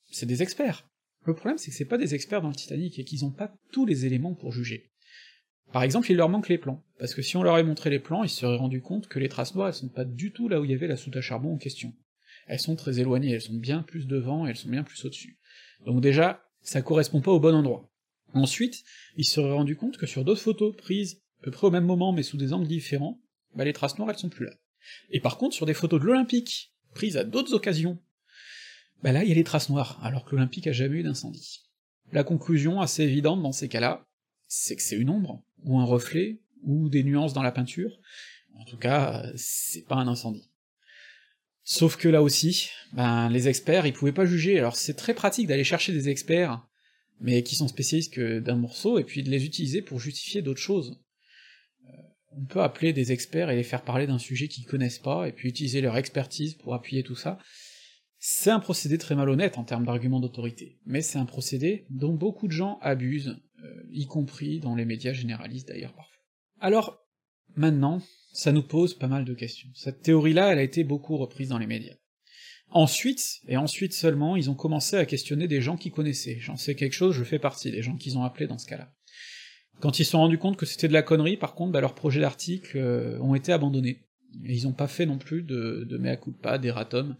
c'est des experts. Le problème, c'est que c'est pas des experts dans le Titanic et qu'ils ont pas tous les éléments pour juger. Par exemple, il leur manque les plans, parce que si on leur avait montré les plans, ils se seraient rendus compte que les traces noires, elles sont pas du tout là où il y avait la soute à charbon en question. Elles sont très éloignées, elles sont bien plus devant, elles sont bien plus au-dessus. Donc déjà, ça correspond pas au bon endroit. Ensuite, ils se seraient rendus compte que sur d'autres photos prises à peu près au même moment mais sous des angles différents, bah les traces noires elles sont plus là. Et par contre, sur des photos de l'Olympique, prises à d'autres occasions, bah là il y a les traces noires, alors que l'Olympique a jamais eu d'incendie. La conclusion assez évidente dans ces cas-là, c'est que c'est une ombre, ou un reflet, ou des nuances dans la peinture, en tout cas, c'est pas un incendie. Sauf que là aussi, ben les experts, ils pouvaient pas juger, alors c'est très pratique d'aller chercher des experts, mais qui sont spécialistes que d'un morceau, et puis de les utiliser pour justifier d'autres choses. Euh, on peut appeler des experts et les faire parler d'un sujet qu'ils connaissent pas, et puis utiliser leur expertise pour appuyer tout ça. C'est un procédé très malhonnête en termes d'argument d'autorité, mais c'est un procédé dont beaucoup de gens abusent, euh, y compris dans les médias généralistes d'ailleurs parfois. Alors, maintenant, ça nous pose pas mal de questions. Cette théorie-là, elle a été beaucoup reprise dans les médias. Ensuite, et ensuite seulement, ils ont commencé à questionner des gens qui connaissaient. J'en sais quelque chose, je fais partie des gens qu'ils ont appelés dans ce cas-là. Quand ils se sont rendus compte que c'était de la connerie, par contre, bah, leurs projets d'articles euh, ont été abandonnés. Et ils ont pas fait non plus de, de mea culpa, d'erratum,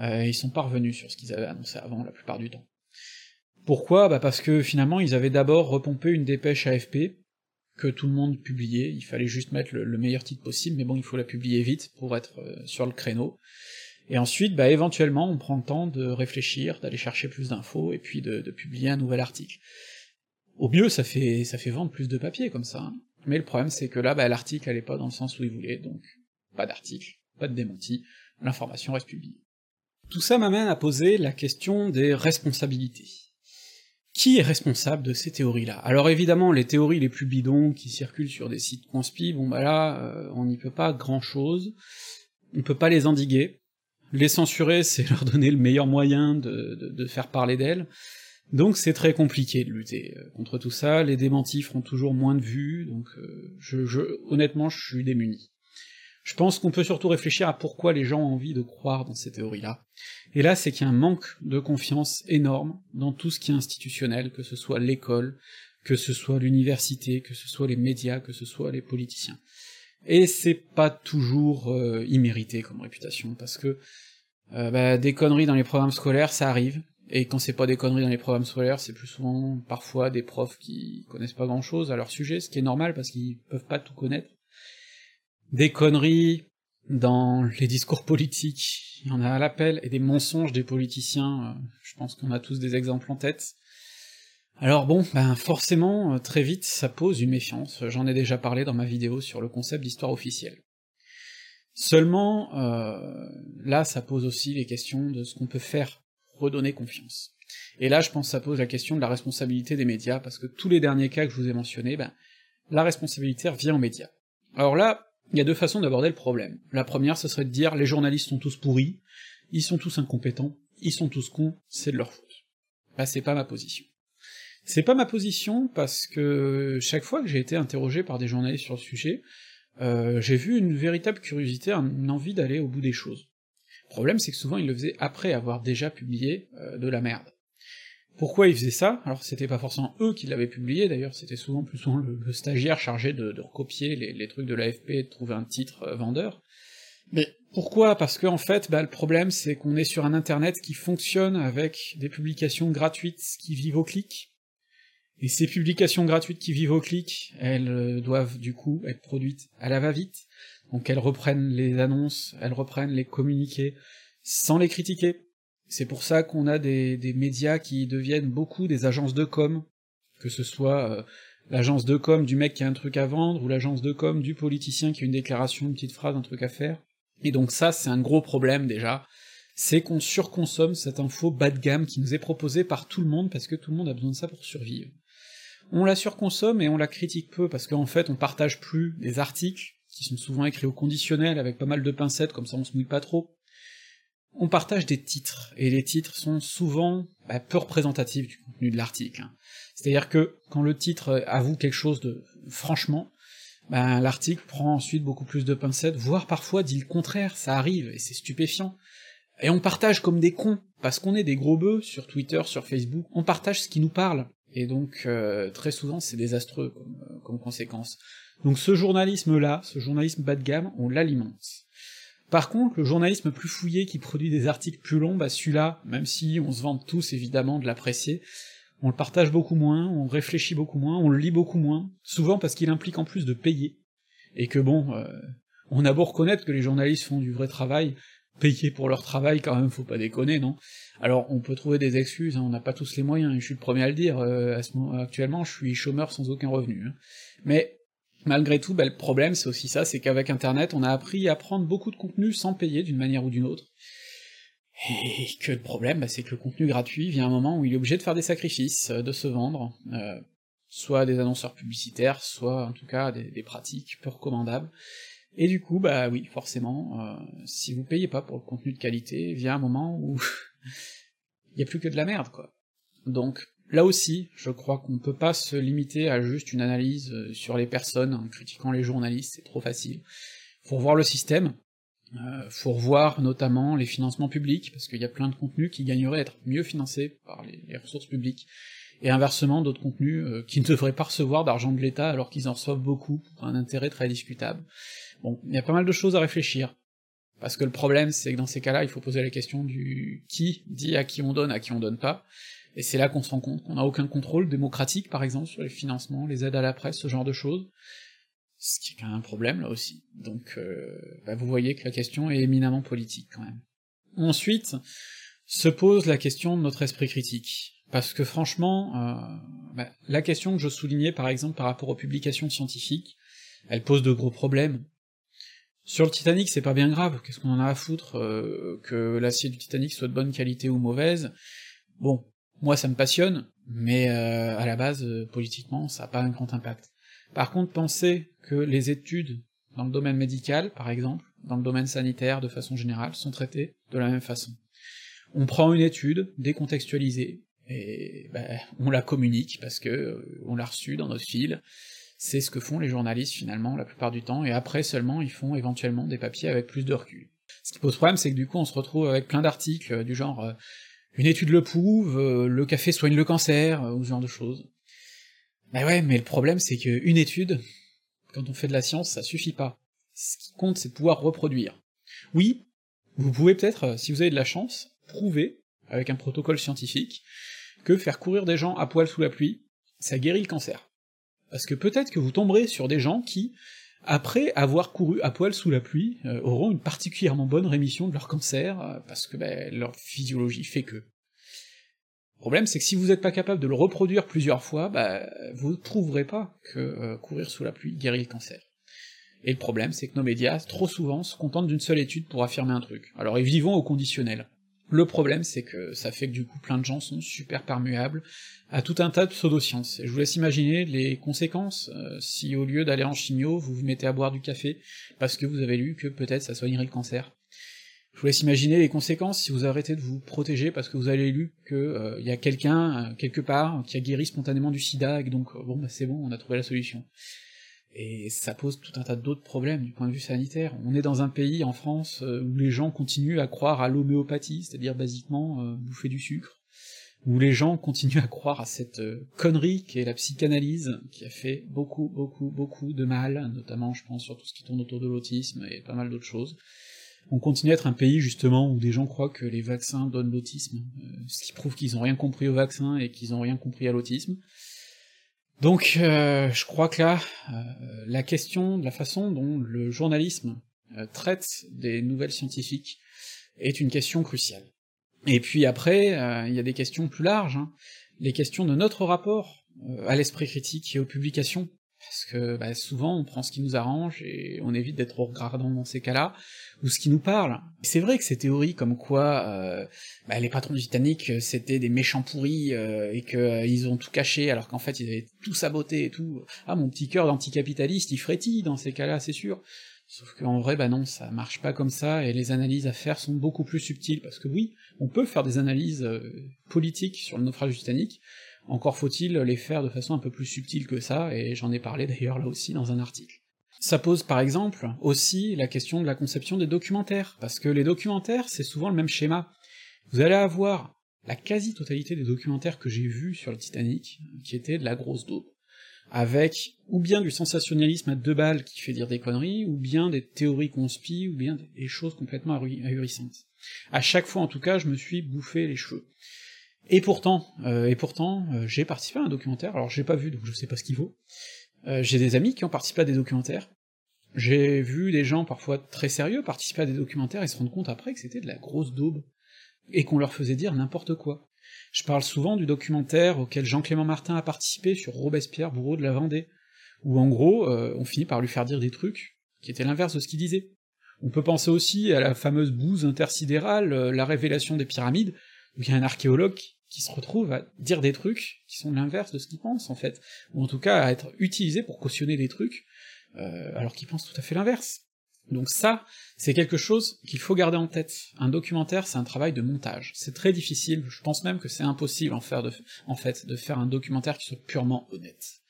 euh, ils sont pas revenus sur ce qu'ils avaient annoncé avant la plupart du temps. Pourquoi? Bah parce que finalement ils avaient d'abord repompé une dépêche AFP, que tout le monde publiait, il fallait juste mettre le, meilleur titre possible, mais bon, il faut la publier vite pour être euh, sur le créneau. Et ensuite, bah éventuellement, on prend le temps de réfléchir, d'aller chercher plus d'infos, et puis de, publier un nouvel article. Au mieux, ça fait ça fait vendre plus de papier comme ça. Hein. Mais le problème, c'est que là, bah, l'article allait pas dans le sens où il voulait, donc pas d'article, pas de démenti, l'information reste publiée. Tout ça m'amène à poser la question des responsabilités. Qui est responsable de ces théories-là? Alors évidemment, les théories les plus bidons qui circulent sur des sites conspi, bon bah là, euh, on n'y peut pas grand-chose, on peut pas les endiguer, les censurer, c'est leur donner le meilleur moyen de, faire parler d'elles, donc c'est très compliqué de lutter euh, contre tout ça, les démentis feront toujours moins de vues, donc euh, je, honnêtement je suis démuni. Je pense qu'on peut surtout réfléchir à pourquoi les gens ont envie de croire dans ces théories-là. Et là, c'est qu'il y a un manque de confiance énorme dans tout ce qui est institutionnel, que ce soit l'école, que ce soit l'université, que ce soit les médias, que ce soit les politiciens. Et c'est pas toujours euh, immérité comme réputation, parce que euh, bah, des conneries dans les programmes scolaires, ça arrive, et quand c'est pas des conneries dans les programmes scolaires, c'est plus souvent parfois des profs qui connaissent pas grand chose à leur sujet, ce qui est normal parce qu'ils peuvent pas tout connaître des conneries dans les discours politiques, il y en a à l'appel, et des mensonges des politiciens, euh, je pense qu'on a tous des exemples en tête. Alors bon, ben forcément, euh, très vite, ça pose une méfiance, j'en ai déjà parlé dans ma vidéo sur le concept d'histoire officielle. Seulement, euh, là, ça pose aussi les questions de ce qu'on peut faire redonner confiance. Et là, je pense que ça pose la question de la responsabilité des médias, parce que tous les derniers cas que je vous ai mentionnés, ben, la responsabilité revient aux médias. Alors là, il y a deux façons d'aborder le problème. La première, ce serait de dire les journalistes sont tous pourris, ils sont tous incompétents, ils sont tous cons, c'est de leur faute. Bah c'est pas ma position. C'est pas ma position parce que chaque fois que j'ai été interrogé par des journalistes sur le sujet, euh, j'ai vu une véritable curiosité, une envie d'aller au bout des choses. Le problème, c'est que souvent ils le faisaient après avoir déjà publié euh, de la merde. Pourquoi ils faisaient ça. Alors c'était pas forcément eux qui l'avaient publié, d'ailleurs c'était souvent plus souvent le, stagiaire chargé de, recopier les, trucs de l'AFP et de trouver un titre euh, vendeur. Mais pourquoi? Parce qu'en en fait, bah, le problème c'est qu'on est sur un internet qui fonctionne avec des publications gratuites qui vivent au clic, et ces publications gratuites qui vivent au clic, elles euh, doivent du coup être produites à la va-vite, donc elles reprennent les annonces, elles reprennent les communiqués, sans les critiquer, c'est pour ça qu'on a des, médias qui deviennent beaucoup des agences de com, que ce soit euh, l'agence de com du mec qui a un truc à vendre, ou l'agence de com du politicien qui a une déclaration, une petite phrase, un truc à faire. Et donc ça, c'est un gros problème déjà, c'est qu'on surconsomme cette info bas de gamme qui nous est proposée par tout le monde, parce que tout le monde a besoin de ça pour survivre. On la surconsomme et on la critique peu, parce qu'en fait, on partage plus des articles, qui sont souvent écrits au conditionnel, avec pas mal de pincettes, comme ça on se mouille pas trop, on partage des titres, et les titres sont souvent bah, peu représentatifs du contenu de l'article. Hein. C'est-à-dire que quand le titre avoue quelque chose de franchement, ben l'article prend ensuite beaucoup plus de pincettes, voire parfois dit le contraire, ça arrive, et c'est stupéfiant. Et on partage comme des cons, parce qu'on est des gros bœufs sur Twitter, sur Facebook, on partage ce qui nous parle, et donc euh, très souvent c'est désastreux comme, euh, comme conséquence. Donc ce journalisme-là, ce journalisme bas de gamme, on l'alimente. Par contre, le journalisme plus fouillé qui produit des articles plus longs, bah celui-là, même si on se vante tous évidemment de l'apprécier, on le partage beaucoup moins, on réfléchit beaucoup moins, on le lit beaucoup moins, souvent parce qu'il implique en plus de payer, et que bon, euh, on a beau reconnaître que les journalistes font du vrai travail, payer pour leur travail quand même, faut pas déconner, non? Alors on peut trouver des excuses, hein, on n'a pas tous les moyens, et je suis le premier à le dire, euh, actuellement je suis chômeur sans aucun revenu, hein. mais malgré tout, bah, le problème c'est aussi ça, c'est qu'avec internet on a appris à prendre beaucoup de contenu sans payer d'une manière ou d'une autre, et que le problème, bah, c'est que le contenu gratuit vient un moment où il est obligé de faire des sacrifices, euh, de se vendre, euh, soit des annonceurs publicitaires, soit en tout cas des, pratiques peu recommandables. Et du coup, bah oui, forcément, euh, si vous payez pas pour le contenu de qualité, vient un moment où il y a plus que de la merde, quoi. Donc là aussi, je crois qu'on peut pas se limiter à juste une analyse sur les personnes en critiquant les journalistes, c'est trop facile. Faut revoir le système, euh, faut revoir notamment les financements publics, parce qu'il y a plein de contenus qui gagneraient à être mieux financés par les, ressources publiques, et inversement d'autres contenus euh, qui ne devraient pas recevoir d'argent de l'État alors qu'ils en reçoivent beaucoup, un intérêt très discutable. Bon, il y a pas mal de choses à réfléchir, parce que le problème c'est que dans ces cas-là, il faut poser la question du qui dit à qui on donne, à qui on donne pas, et c'est là qu'on se rend compte qu'on n'a aucun contrôle démocratique, par exemple, sur les financements, les aides à la presse, ce genre de choses, ce qui est quand même un problème là aussi. Donc euh, bah, vous voyez que la question est éminemment politique quand même. Ensuite, se pose la question de notre esprit critique. Parce que franchement, euh, bah, la question que je soulignais par exemple par rapport aux publications scientifiques, elle pose de gros problèmes. Sur le Titanic, c'est pas bien grave, qu'est-ce qu'on en a à foutre euh, que l'acier du Titanic soit de bonne qualité ou mauvaise? Bon, moi ça me passionne, mais à la base, politiquement, ça a pas un grand impact. Par contre, pensez que les études dans le domaine médical, par exemple, dans le domaine sanitaire de façon générale, sont traitées de la même façon. On prend une étude décontextualisée, et ben, on la communique parce que euh, on l'a reçue dans notre fil, c'est ce que font les journalistes finalement la plupart du temps, et après seulement ils font éventuellement des papiers avec plus de recul. Ce qui pose problème, c'est que du coup on se retrouve avec plein d'articles euh, du genre euh, une étude le prouve, le café soigne le cancer, ou ce genre de choses. Mais ouais, mais le problème c'est qu'une étude, quand on fait de la science, ça suffit pas. Ce qui compte, c'est pouvoir reproduire. Oui, vous pouvez peut-être, euh, si vous avez de la chance, prouver, avec un protocole scientifique, que faire courir des gens à poil sous la pluie, ça guérit le cancer. Parce que peut-être que vous tomberez sur des gens qui, après avoir couru à poil sous la pluie, euh, auront une particulièrement bonne rémission de leur cancer, euh, parce que ben, leur physiologie fait que. Le problème, c'est que si vous n'êtes pas capable de le reproduire plusieurs fois, bah, vous ne trouverez pas que euh, courir sous la pluie guérit le cancer. Et le problème, c'est que nos médias, trop souvent, se contentent d'une seule étude pour affirmer un truc. Alors, ils vivons au conditionnel. Le problème, c'est que ça fait que du coup, plein de gens sont super perméables à tout un tas de pseudosciences. Et je vous laisse imaginer les conséquences euh, si au lieu d'aller en chimio, vous vous mettez à boire du café parce que vous avez lu que peut-être ça soignerait le cancer. Je vous laisse imaginer les conséquences si vous arrêtez de vous protéger parce que vous avez lu que euh, y a quelqu'un euh, quelque part qui a guéri spontanément du sida et donc bon bah c'est bon, on a trouvé la solution. Et ça pose tout un tas d'autres problèmes du point de vue sanitaire. On est dans un pays, en France, où les gens continuent à croire à l'homéopathie, c'est-à-dire basiquement bouffer du sucre, où les gens continuent à croire à cette connerie qui est la psychanalyse, qui a fait beaucoup, beaucoup, beaucoup de mal, notamment je pense sur tout ce qui tourne autour de l'autisme et pas mal d'autres choses on continue à être un pays justement où des gens croient que les vaccins donnent l'autisme, euh, ce qui prouve qu'ils ont rien compris au vaccin et qu'ils ont rien compris à l'autisme. Donc euh, je crois que là, euh, la question de la façon dont le journalisme traite des nouvelles scientifiques est une question cruciale. Et puis après, il y a des questions plus larges, hein. les questions de notre rapport à l'esprit critique et aux publications, parce que bah, souvent on prend ce qui nous arrange et on évite d'être regardant dans ces cas-là, ou ce qui nous parle. C'est vrai que ces théories comme quoi euh, bah, les patrons du Titanic euh, c'était des méchants pourris euh, et que ils ont tout caché alors qu'en fait ils avaient tout saboté et tout. Ah mon petit cœur d'anticapitaliste il frétille dans ces cas-là c'est sûr. Sauf qu'en vrai, bah non, ça marche pas comme ça, et les analyses à faire sont beaucoup plus subtiles, parce que oui, on peut faire des analyses politiques sur le naufrage du Titanic, encore faut-il les faire de façon un peu plus subtile que ça, et j'en ai parlé d'ailleurs là aussi dans un article. Ça pose par exemple aussi la question de la conception des documentaires, parce que les documentaires, c'est souvent le même schéma. Vous allez avoir la quasi-totalité des documentaires que j'ai vus sur le Titanic, qui étaient de la grosse daube, avec ou bien du sensationnalisme à deux balles qui fait dire des conneries, ou bien des théories conspi, ou bien des choses complètement ahurissantes. À chaque fois en tout cas, je me suis bouffé les cheveux. Et pourtant, euh, et pourtant, euh, j'ai participé à un documentaire, alors j'ai pas vu, donc je sais pas ce qu'il vaut, euh, j'ai des amis qui ont participé à des documentaires, j'ai vu des gens parfois très sérieux participer à des documentaires et se rendre compte après que c'était de la grosse daube, et qu'on leur faisait dire n'importe quoi. Je parle souvent du documentaire auquel Jean-Clément Martin a participé sur Robespierre, bourreau de la Vendée, où en gros, on finit par lui faire dire des trucs qui étaient l'inverse de ce qu'il disait. On peut penser aussi à la fameuse bouse intersidérale, la révélation des pyramides, où il y a un archéologue qui se retrouve à dire des trucs qui sont l'inverse de ce qu'il pense, en fait, ou en tout cas à être utilisé pour cautionner des trucs, euh, alors qu'il pense tout à fait l'inverse. Donc ça, c'est quelque chose qu'il faut garder en tête. Un documentaire, c'est un travail de montage. C'est très difficile, je pense même que c'est impossible en, faire de, fait, de faire un documentaire qui soit purement honnête.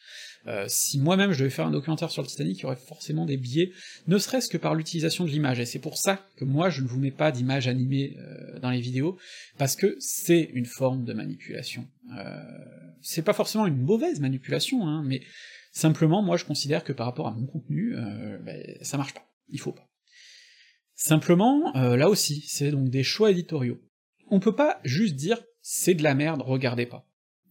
Euh, si moi-même je devais faire un documentaire sur le Titanic, il y aurait forcément des biais, ne serait-ce que par l'utilisation de l'image, et c'est pour ça que moi je ne vous mets pas d'image animée euh, dans les vidéos, parce que c'est une forme de manipulation. Euh, c'est pas forcément une mauvaise manipulation, hein, mais simplement moi je considère que par rapport à mon contenu, ben, ça marche pas, il faut pas. Simplement, là aussi, c'est donc des choix éditoriaux. On peut pas juste dire c'est de la merde, regardez pas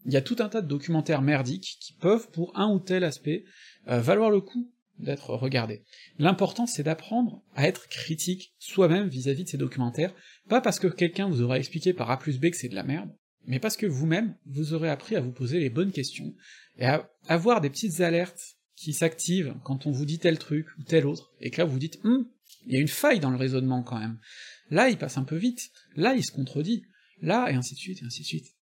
il y a tout un tas de documentaires merdiques qui peuvent, pour un ou tel aspect, euh, valoir le coup d'être regardés. L'important c'est d'apprendre à être critique soi-même vis-à-vis de ces documentaires, pas parce que quelqu'un vous aura expliqué par A plus B que c'est de la merde, mais parce que vous-même, vous aurez appris à vous poser les bonnes questions, et à avoir des petites alertes qui s'activent quand on vous dit tel truc ou tel autre, et que là vous vous dites hum, il y a une faille dans le raisonnement quand même. Là il passe un peu vite, là il se contredit, là, et ainsi de suite, et ainsi de suite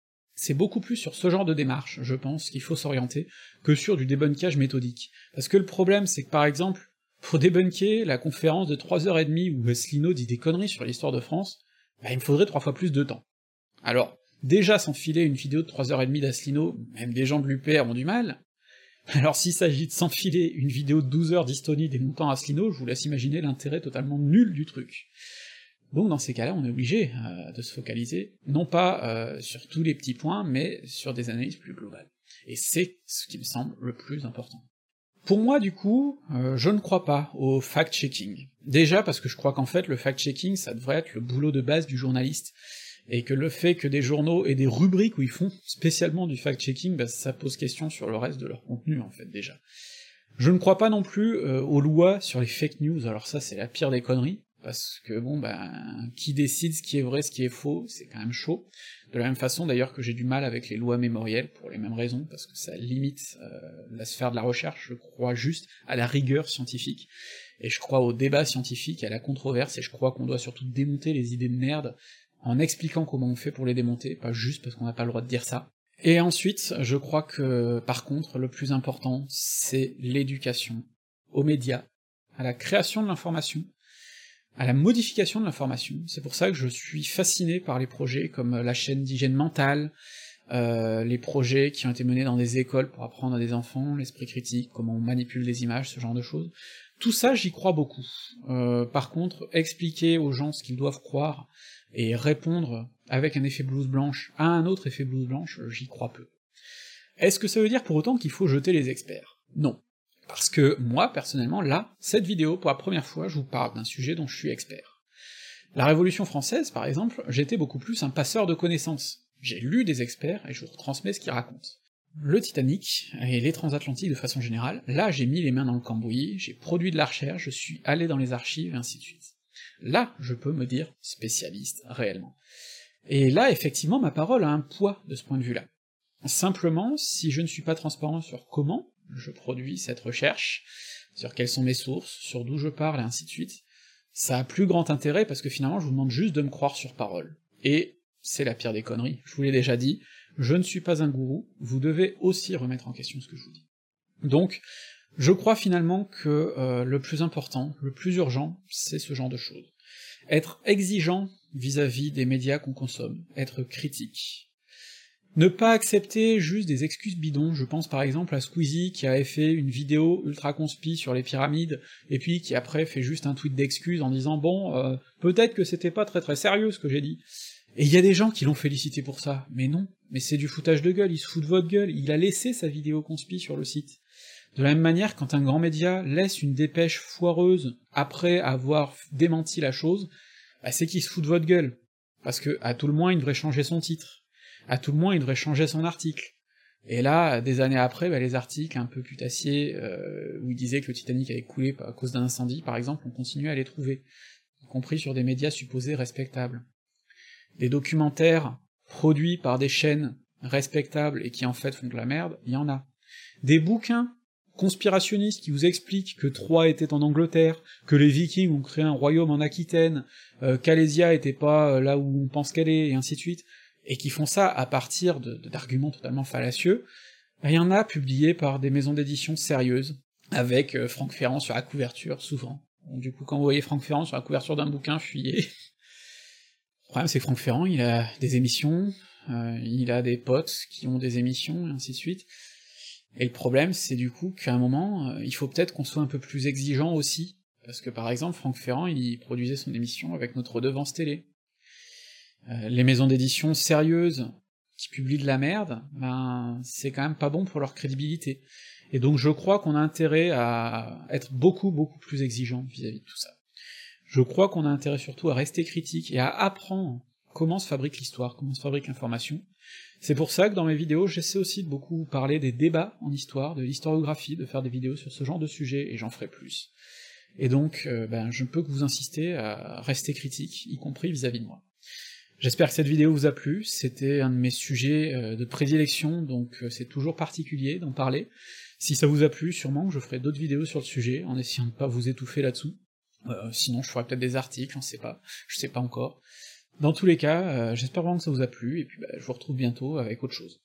c'est beaucoup plus sur ce genre de démarche, je pense, qu'il faut s'orienter, que sur du débunkage méthodique. Parce que le problème, c'est que par exemple, pour débunker la conférence de 3h30 où Asselineau dit des conneries sur l'histoire de France, bah, il me faudrait trois fois plus de temps. Alors, déjà s'enfiler une vidéo de 3h30 d'Asselineau, même des gens de l'UPR ont du mal, alors s'il s'agit de s'enfiler une vidéo de 12 heures d'Histonie des montants Asselineau, je vous laisse imaginer l'intérêt totalement nul du truc. Donc dans ces cas-là, on est obligé euh, de se focaliser, non pas euh, sur tous les petits points, mais sur des analyses plus globales. Et c'est ce qui me semble le plus important. Pour moi, du coup, euh, je ne crois pas au fact-checking. Déjà parce que je crois qu'en fait, le fact-checking, ça devrait être le boulot de base du journaliste, et que le fait que des journaux aient des rubriques où ils font spécialement du fact-checking, bah, ça pose question sur le reste de leur contenu, en fait, déjà. Je ne crois pas non plus aux lois sur les fake news, alors ça c'est la pire des conneries, parce que bon ben qui décide ce qui est vrai, ce qui est faux, c'est quand même chaud. De la même façon d'ailleurs que j'ai du mal avec les lois mémorielles pour les mêmes raisons, parce que ça limite euh, la sphère de la recherche, je crois juste à la rigueur scientifique, et je crois au débat scientifique, à la controverse, et je crois qu'on doit surtout démonter les idées de merde en expliquant comment on fait pour les démonter, pas juste parce qu'on n'a pas le droit de dire ça. Et ensuite, je crois que par contre, le plus important, c'est l'éducation aux médias, à la création de l'information, à la modification de l'information. C'est pour ça que je suis fasciné par les projets comme la chaîne d'hygiène mentale, euh, les projets qui ont été menés dans des écoles pour apprendre à des enfants l'esprit critique, comment on manipule les images, ce genre de choses. Tout ça, j'y crois beaucoup. Euh, par contre, expliquer aux gens ce qu'ils doivent croire et répondre avec un effet blouse blanche à un autre effet blouse blanche, j'y crois peu. Est-ce que ça veut dire pour autant qu'il faut jeter les experts? Non. Parce que moi, personnellement, là, cette vidéo, pour la première fois, je vous parle d'un sujet dont je suis expert. La Révolution française, par exemple, j'étais beaucoup plus un passeur de connaissances. J'ai lu des experts et je vous retransmets ce qu'ils racontent. Le Titanic, et les transatlantiques de façon générale, là j'ai mis les mains dans le cambouis, j'ai produit de la recherche, je suis allé dans les archives, et ainsi de suite. Là, je peux me dire spécialiste, réellement. Et là, effectivement, ma parole a un poids de ce point de vue-là. Simplement, si je ne suis pas transparent sur comment, je produis cette recherche, sur quelles sont mes sources, sur d'où je parle, et ainsi de suite, ça a plus grand intérêt parce que finalement je vous demande juste de me croire sur parole. Et c'est la pire des conneries, je vous l'ai déjà dit, je ne suis pas un gourou, vous devez aussi remettre en question ce que je vous dis. Donc, je crois finalement que euh, le plus important, le plus urgent, c'est ce genre de choses. Être exigeant vis-à-vis -vis des médias qu'on consomme, être critique, Ne pas accepter juste des excuses bidons, je pense par exemple à Squeezie qui avait fait une vidéo ultra conspi sur les pyramides, et puis qui après fait juste un tweet d'excuses en disant bon, euh, peut-être que c'était pas très très sérieux ce que j'ai dit. Et il y a des gens qui l'ont félicité pour ça, mais non, mais c'est du foutage de gueule, il se fout de votre gueule, il a laissé sa vidéo conspi sur le site. De la même manière, quand un grand média laisse une dépêche foireuse après avoir démenti la chose, bah c'est qu'il se fout de votre gueule. Parce que, à tout le moins, il devrait changer son titre à tout le moins il devrait changer son article. Et là, des années après, bah, les articles un peu putassiers, euh, où il disait que le Titanic avait coulé à cause d'un incendie, par exemple, on continue à les trouver, y compris sur des médias supposés respectables. Des documentaires produits par des chaînes respectables et qui en fait font de la merde, il y en a. Des bouquins conspirationnistes qui vous expliquent que Troie était en Angleterre, que les Vikings ont créé un royaume en Aquitaine, euh, qu'Alésia était pas là où on pense qu'elle est, et ainsi de suite et qui font ça à partir d'arguments totalement fallacieux, ben, il y en a publiés par des maisons d'édition sérieuses, avec euh, Franck Ferrand sur la couverture, souvent. du coup, quand vous voyez Franck Ferrand sur la couverture d'un bouquin, fuyez. Le problème, c'est que Franck Ferrand, il a des émissions, euh, il a des potes qui ont des émissions, et ainsi de suite. Et le problème, c'est du coup qu'à un moment, euh, il faut peut-être qu'on soit un peu plus exigeant aussi, parce que par exemple, Franck Ferrand, il produisait son émission avec notre redevance télé. Euh, les maisons d'édition sérieuses qui publient de la merde, ben c'est quand même pas bon pour leur crédibilité. Et donc je crois qu'on a intérêt à être beaucoup beaucoup plus exigeant vis-à-vis de tout ça. Je crois qu'on a intérêt surtout à rester critique et à apprendre comment se fabrique l'histoire, comment se fabrique l'information. C'est pour ça que dans mes vidéos, j'essaie aussi de beaucoup parler des débats en histoire, de l'historiographie, de faire des vidéos sur ce genre de sujet, et j'en ferai plus. Et donc, euh, ben, je ne peux que vous insister à rester critique, y compris vis à -vis de moi. J'espère que cette vidéo vous a plu, c'était un de mes sujets euh, de prédilection, donc euh, c'est toujours particulier d'en parler. Si ça vous a plu, sûrement je ferai d'autres vidéos sur le sujet, en essayant de pas vous étouffer là-dessous. Euh, sinon je ferai peut-être des articles, j'en sais pas, je sais pas encore. Dans tous les cas, j'espère vraiment que ça vous a plu, et puis bah, je vous retrouve bientôt avec autre chose.